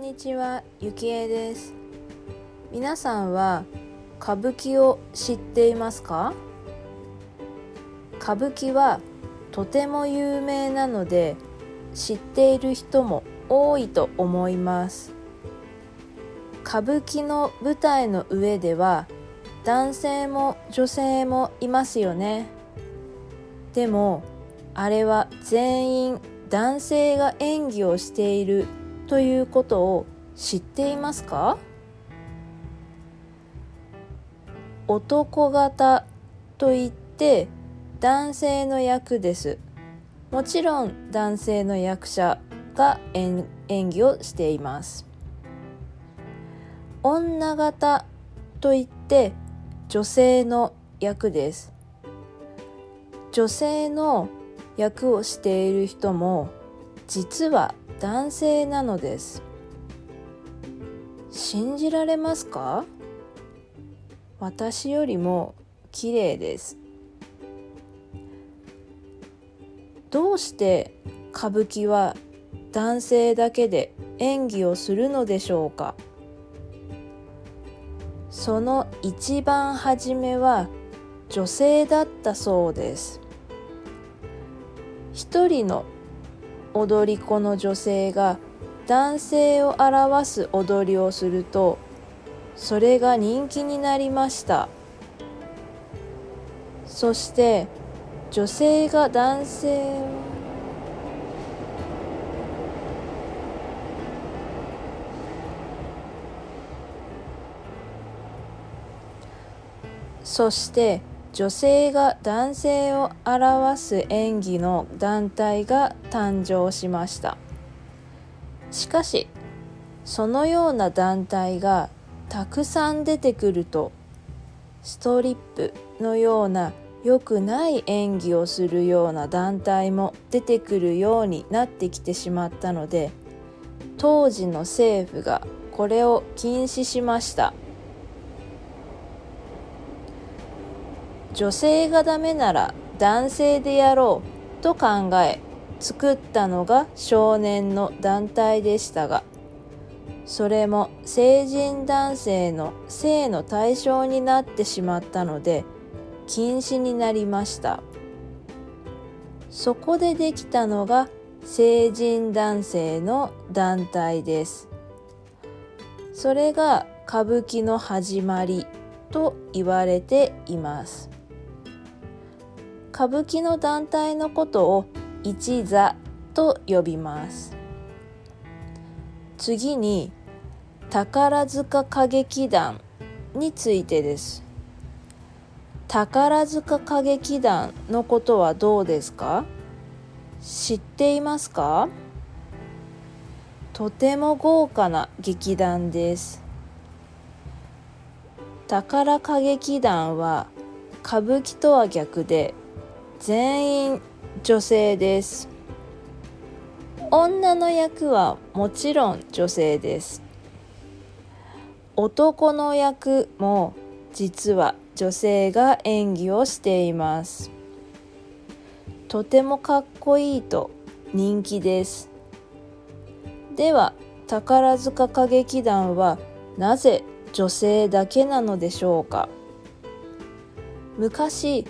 んにちは、ゆきえです。皆さんは歌舞伎を知っていますか？歌舞伎はとても有名なので知っている人も多いと思います。歌舞伎の舞台の上では男性も女性もいますよね。でもあれは全員男性が演技をしているということを知っていますか？男型といって男性の役です。もちろん男性の役者が演技をしています。女型といって女性の役です。女性の役をしている人も実は男性なのです。信じられますか？私よりも綺麗です。どうして歌舞伎は男性だけで演技をするのでしょうか？その一番初めは女性だったそうです。一人の踊り子の女性が男性を表す踊りをするとそれが人気になりました。そして女性が男性をそして女性が男性を表す演技の団体が誕生しました。しかしそのような団体がたくさん出てくるとストリップのような良くない演技をするような団体も出てくるようになってきてしまったので当時の政府がこれを禁止しました。女性がダメなら男性でやろうと考え作ったのが少年の団体でしたがそれも成人男性の性の対象になってしまったので禁止になりました。そこでできたのが成人男性の団体です。それが歌舞伎の始まりと言われています。歌舞伎の団体のことを一座と呼びます。次に宝塚歌劇団についてです。宝塚歌劇団のことはどうですか？知っていますか？とても豪華な劇団です。宝歌劇団は歌舞伎とは逆で全員女性です。女の役はもちろん女性です。男の役も実は女性が演技をしています。とてもかっこいいと人気です。では宝塚歌劇団はなぜ女性だけなのでしょうか。昔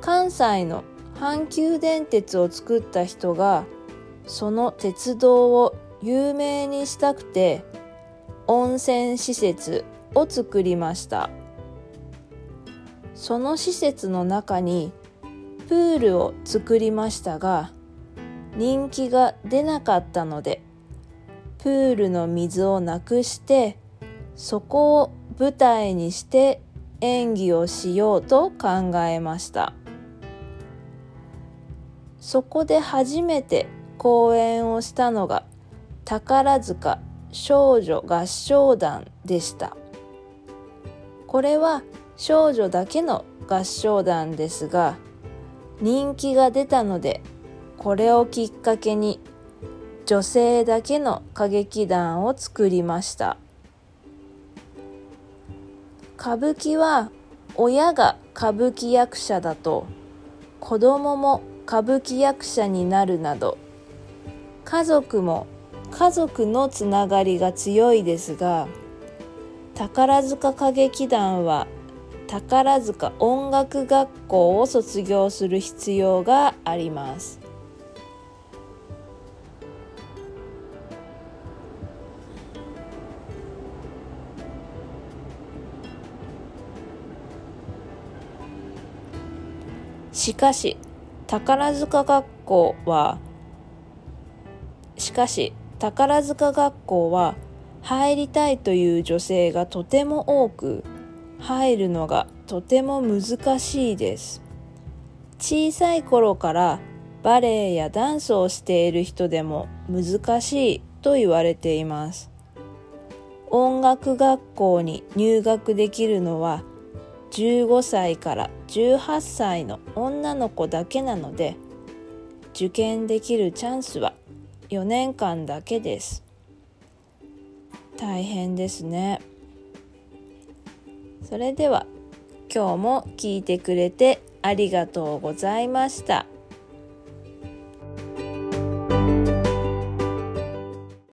関西の阪急電鉄を作った人がその鉄道を有名にしたくて温泉施設を作りました。その施設の中にプールを作りましたが人気が出なかったのでプールの水をなくしてそこを舞台にして演技をしようと考えました。そこで初めて公演をしたのが宝塚少女合唱団でした。これは少女だけの合唱団ですが人気が出たのでこれをきっかけに女性だけの歌劇団を作りました。歌舞伎は親が歌舞伎役者だと子供も歌舞伎役者になるなど家族も家族のつながりが強いですが宝塚歌劇団は宝塚音楽学校を卒業する必要があります。しかし宝塚学校はしかし宝塚学校は入りたいという女性がとても多く入るのがとても難しいです。小さい頃からバレエやダンスをしている人でも難しいと言われています。音楽学校に入学できるのは15歳から18歳の女の子だけなので受験できるチャンスは4年間だけです大変ですねそれでは今日も聞いてくれてありがとうございました。